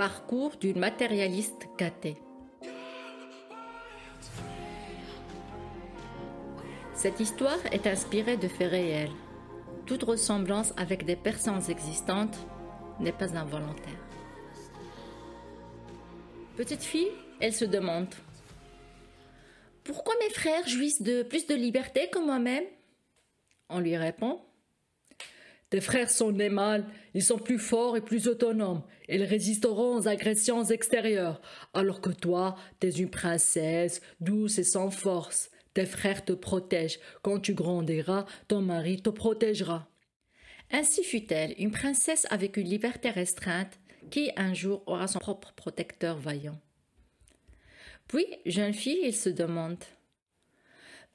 Parcours d'une matérialiste gâtée. Cette histoire est inspirée de faits réels. Toute ressemblance avec des personnes existantes n'est pas involontaire. Petite fille, elle se demande Pourquoi mes frères jouissent de plus de liberté que moi-même? On lui répond tes frères sont des mâles, ils sont plus forts et plus autonomes, ils résisteront aux agressions extérieures, alors que toi, t'es une princesse, douce et sans force. Tes frères te protègent, quand tu grandiras, ton mari te protégera. Ainsi fut-elle, une princesse avec une liberté restreinte, qui un jour aura son propre protecteur vaillant. Puis, jeune fille, il se demande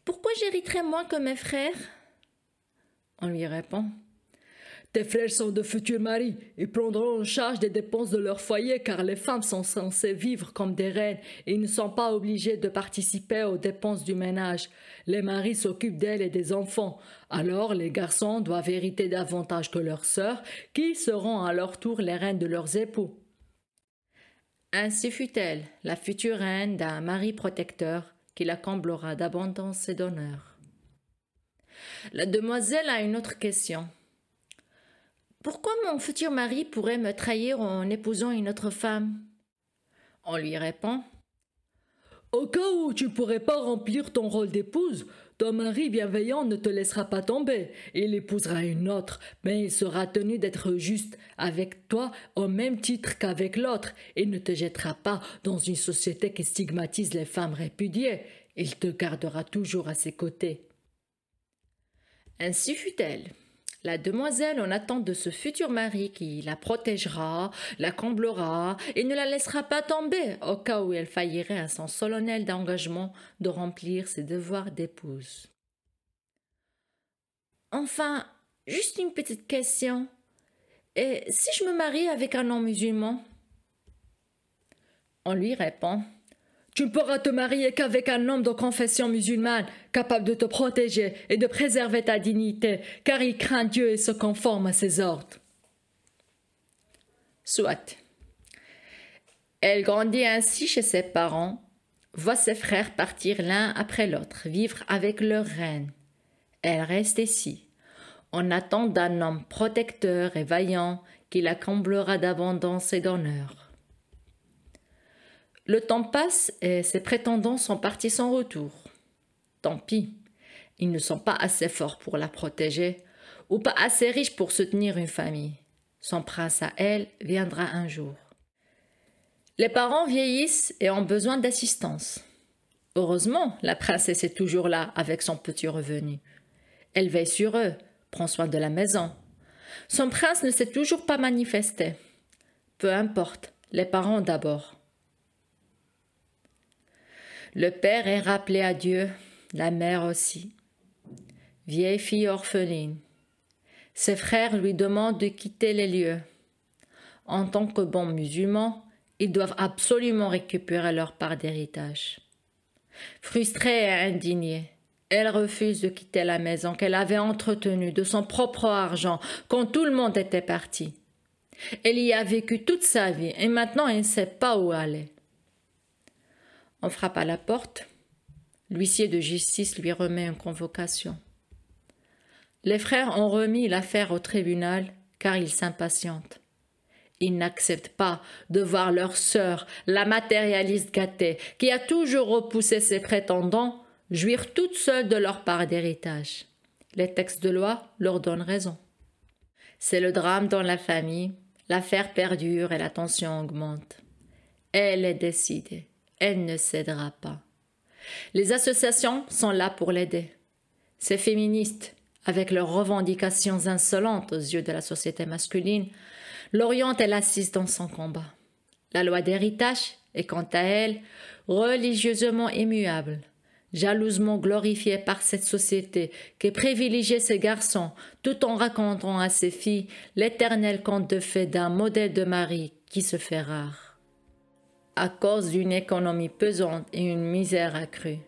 Pourquoi j'hériterai moins que mes frères? On lui répond tes frères sont de futurs maris. Ils prendront en charge des dépenses de leur foyer car les femmes sont censées vivre comme des reines et ne sont pas obligées de participer aux dépenses du ménage. Les maris s'occupent d'elles et des enfants. Alors les garçons doivent hériter davantage que leurs sœurs qui seront à leur tour les reines de leurs époux. Ainsi fut-elle, la future reine d'un mari protecteur qui la comblera d'abondance et d'honneur. La demoiselle a une autre question. Pourquoi mon futur mari pourrait me trahir en épousant une autre femme? On lui répond Au cas où tu ne pourrais pas remplir ton rôle d'épouse, ton mari bienveillant ne te laissera pas tomber. Il épousera une autre, mais il sera tenu d'être juste avec toi au même titre qu'avec l'autre et ne te jettera pas dans une société qui stigmatise les femmes répudiées. Il te gardera toujours à ses côtés. Ainsi fut-elle. La demoiselle en attend de ce futur mari qui la protégera, la comblera et ne la laissera pas tomber au cas où elle faillirait à son solennel d'engagement de remplir ses devoirs d'épouse. Enfin, juste une petite question. Et si je me marie avec un non musulman On lui répond tu ne pourras te marier qu'avec un homme de confession musulmane, capable de te protéger et de préserver ta dignité, car il craint Dieu et se conforme à ses ordres. Soit. Elle grandit ainsi chez ses parents, voit ses frères partir l'un après l'autre, vivre avec leur reine. Elle reste ici, en attente d'un homme protecteur et vaillant qui la comblera d'abondance et d'honneur. Le temps passe et ses prétendants sont partis sans retour. Tant pis, ils ne sont pas assez forts pour la protéger ou pas assez riches pour soutenir une famille. Son prince à elle viendra un jour. Les parents vieillissent et ont besoin d'assistance. Heureusement, la princesse est toujours là avec son petit revenu. Elle veille sur eux, prend soin de la maison. Son prince ne s'est toujours pas manifesté. Peu importe, les parents d'abord. Le père est rappelé à Dieu, la mère aussi. Vieille fille orpheline. Ses frères lui demandent de quitter les lieux. En tant que bons musulmans, ils doivent absolument récupérer leur part d'héritage. Frustrée et indignée, elle refuse de quitter la maison qu'elle avait entretenue de son propre argent quand tout le monde était parti. Elle y a vécu toute sa vie et maintenant elle ne sait pas où aller. On frappe à la porte. L'huissier de justice lui remet une convocation. Les frères ont remis l'affaire au tribunal car ils s'impatientent. Ils n'acceptent pas de voir leur sœur, la matérialiste gâtée, qui a toujours repoussé ses prétendants, jouir toute seule de leur part d'héritage. Les textes de loi leur donnent raison. C'est le drame dans la famille, l'affaire perdure et la tension augmente. Elle est décidée elle ne cédera pas. Les associations sont là pour l'aider. Ces féministes, avec leurs revendications insolentes aux yeux de la société masculine, l'orientent et l'assistent dans son combat. La loi d'héritage est quant à elle religieusement immuable, jalousement glorifiée par cette société qui privilégie ses garçons tout en racontant à ses filles l'éternel conte de fées d'un modèle de mari qui se fait rare à cause d'une économie pesante et une misère accrue.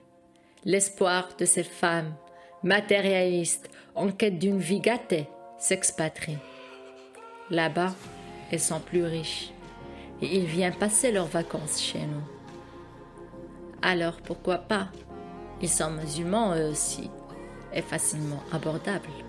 L'espoir de ces femmes, matérialistes, en quête d'une vie gâtée, s'expatrie. Là-bas, elles sont plus riches. et il vient passer leurs vacances chez nous. Alors pourquoi pas? Ils sont musulmans eux aussi et facilement abordables.